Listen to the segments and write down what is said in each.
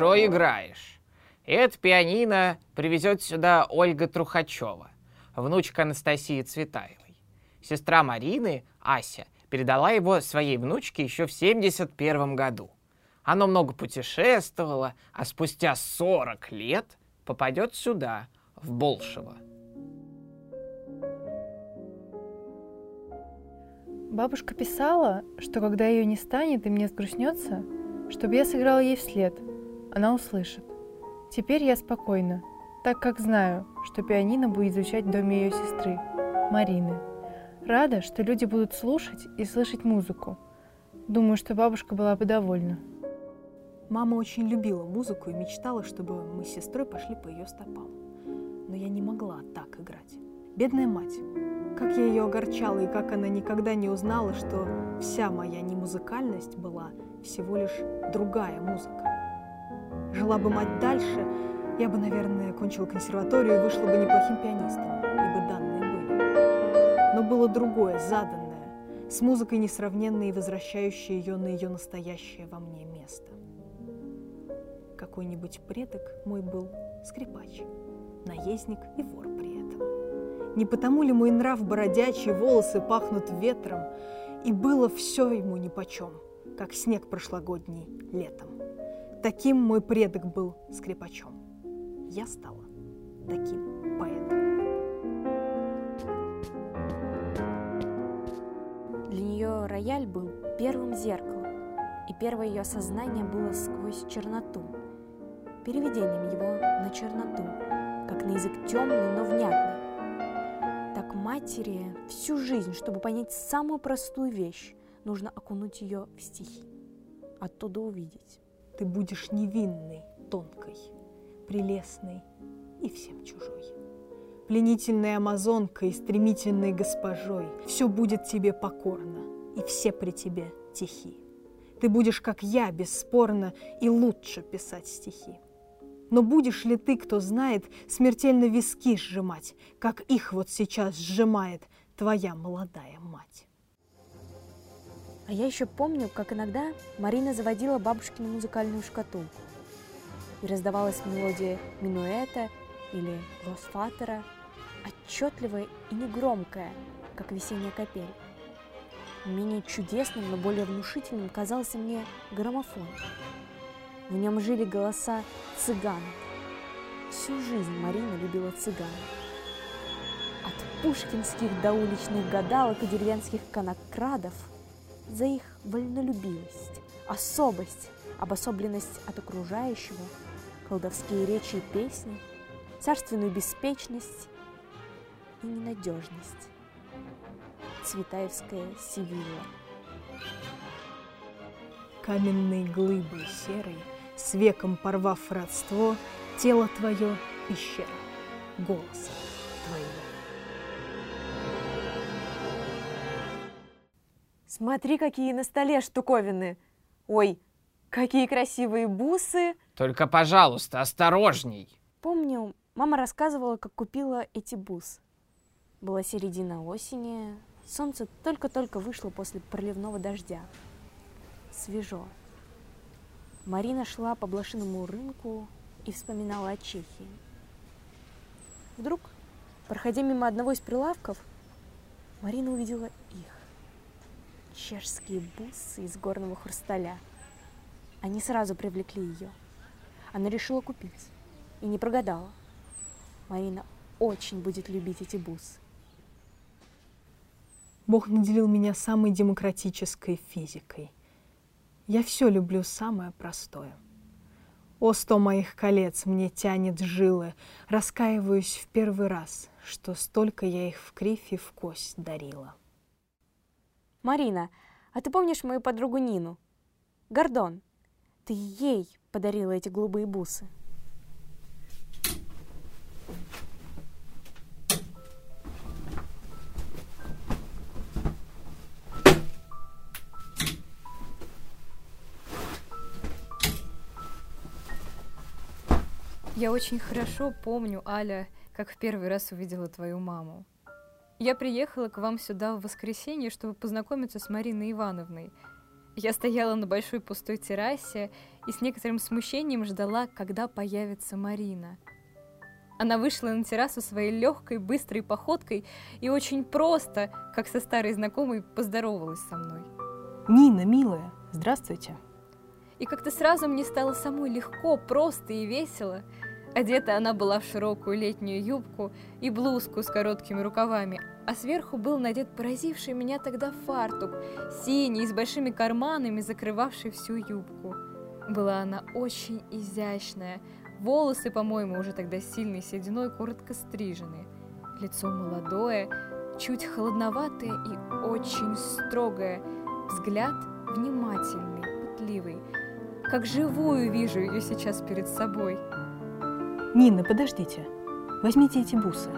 хорошо играешь. Это пианино привезет сюда Ольга Трухачева, внучка Анастасии Цветаевой. Сестра Марины, Ася, передала его своей внучке еще в 71 году. Оно много путешествовало, а спустя 40 лет попадет сюда, в Болшево. Бабушка писала, что когда ее не станет и мне сгрустнется, чтобы я сыграла ей вслед. Она услышит. Теперь я спокойна, так как знаю, что пианино будет звучать в доме ее сестры, Марины. Рада, что люди будут слушать и слышать музыку. Думаю, что бабушка была бы довольна. Мама очень любила музыку и мечтала, чтобы мы с сестрой пошли по ее стопам. Но я не могла так играть. Бедная мать, как я ее огорчала, и как она никогда не узнала, что вся моя немузыкальность была всего лишь другая музыка. Жила бы мать дальше, я бы, наверное, кончила консерваторию и вышла бы неплохим пианистом, ибо данные были. Но было другое, заданное, с музыкой несравненной и возвращающее ее на ее настоящее во мне место. Какой-нибудь предок мой был скрипач, наездник и вор при этом. Не потому ли мой нрав бородячий, волосы пахнут ветром, и было все ему нипочем, как снег прошлогодний летом. Таким мой предок был скрипачом. Я стала таким поэтом. Для нее рояль был первым зеркалом, и первое ее сознание было сквозь черноту, переведением его на черноту, как на язык темный, но внятный матери всю жизнь, чтобы понять самую простую вещь, нужно окунуть ее в стихи, оттуда увидеть. Ты будешь невинной, тонкой, прелестной и всем чужой. Пленительной амазонкой, стремительной госпожой. Все будет тебе покорно, и все при тебе тихи. Ты будешь, как я, бесспорно, и лучше писать стихи. Но будешь ли ты, кто знает, смертельно виски сжимать, как их вот сейчас сжимает твоя молодая мать? А я еще помню, как иногда Марина заводила бабушкину музыкальную шкатулку. И раздавалась мелодия минуэта или лосфатера, отчетливая и негромкая, как весенняя капель. Менее чудесным, но более внушительным казался мне граммофон. В нем жили голоса цыган. Всю жизнь Марина любила цыган. От пушкинских до уличных гадалок и деревенских конокрадов за их вольнолюбивость, особость, обособленность от окружающего, колдовские речи и песни, царственную беспечность и ненадежность. Цветаевская Севилья. Каменные глыбы серой с веком порвав родство, тело твое пещера, голоса твоего. Смотри, какие на столе штуковины. Ой, какие красивые бусы. Только, пожалуйста, осторожней. Помню, мама рассказывала, как купила эти бусы. Была середина осени, солнце только-только вышло после проливного дождя. Свежо. Марина шла по блошиному рынку и вспоминала о Чехии. Вдруг, проходя мимо одного из прилавков, Марина увидела их. Чешские бусы из горного хрусталя. Они сразу привлекли ее. Она решила купить и не прогадала. Марина очень будет любить эти бусы. Бог наделил меня самой демократической физикой – я все люблю самое простое. О, сто моих колец мне тянет жилы, Раскаиваюсь в первый раз, Что столько я их в кривь и в кость дарила. Марина, а ты помнишь мою подругу Нину? Гордон, ты ей подарила эти голубые бусы. Я очень хорошо помню, Аля, как в первый раз увидела твою маму. Я приехала к вам сюда в воскресенье, чтобы познакомиться с Мариной Ивановной. Я стояла на большой пустой террасе и с некоторым смущением ждала, когда появится Марина. Она вышла на террасу своей легкой, быстрой походкой и очень просто, как со старой знакомой, поздоровалась со мной. Нина, милая, здравствуйте. И как-то сразу мне стало самой легко, просто и весело. Одета она была в широкую летнюю юбку и блузку с короткими рукавами, а сверху был надет поразивший меня тогда фартук, синий, с большими карманами, закрывавший всю юбку. Была она очень изящная, волосы, по-моему, уже тогда сильной сединой, коротко стрижены, лицо молодое, чуть холодноватое и очень строгое, взгляд внимательный, пытливый, как живую вижу ее сейчас перед собой. Нина, подождите. Возьмите эти бусы.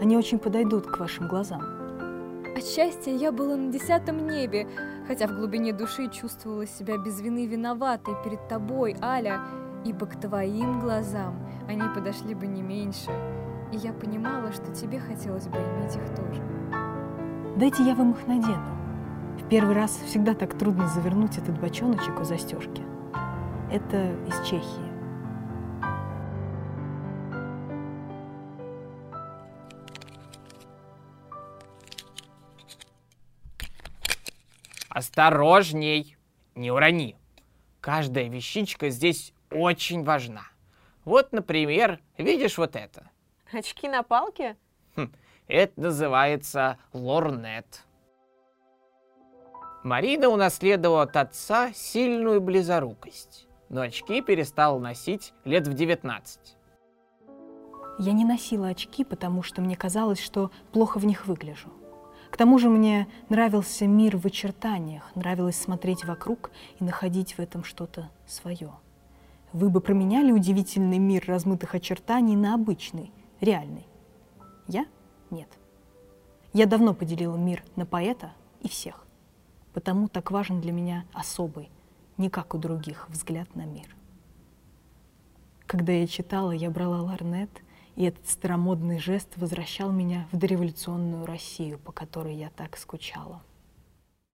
Они очень подойдут к вашим глазам. От счастья я была на десятом небе, хотя в глубине души чувствовала себя без вины виноватой перед тобой, Аля, ибо к твоим глазам они подошли бы не меньше, и я понимала, что тебе хотелось бы иметь их тоже. Дайте я вам их надену. В первый раз всегда так трудно завернуть этот бочоночек у застежки. Это из Чехии. Осторожней, не урони. Каждая вещичка здесь очень важна. Вот, например, видишь вот это? Очки на палке? Хм, это называется лорнет. Марина унаследовала от отца сильную близорукость, но очки перестала носить лет в 19. Я не носила очки, потому что мне казалось, что плохо в них выгляжу. К тому же мне нравился мир в очертаниях, нравилось смотреть вокруг и находить в этом что-то свое. Вы бы променяли удивительный мир размытых очертаний на обычный, реальный? Я? Нет. Я давно поделила мир на поэта и всех. Потому так важен для меня особый, не как у других, взгляд на мир. Когда я читала, я брала ларнет — и этот старомодный жест возвращал меня в дореволюционную Россию, по которой я так скучала.